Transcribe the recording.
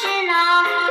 是老。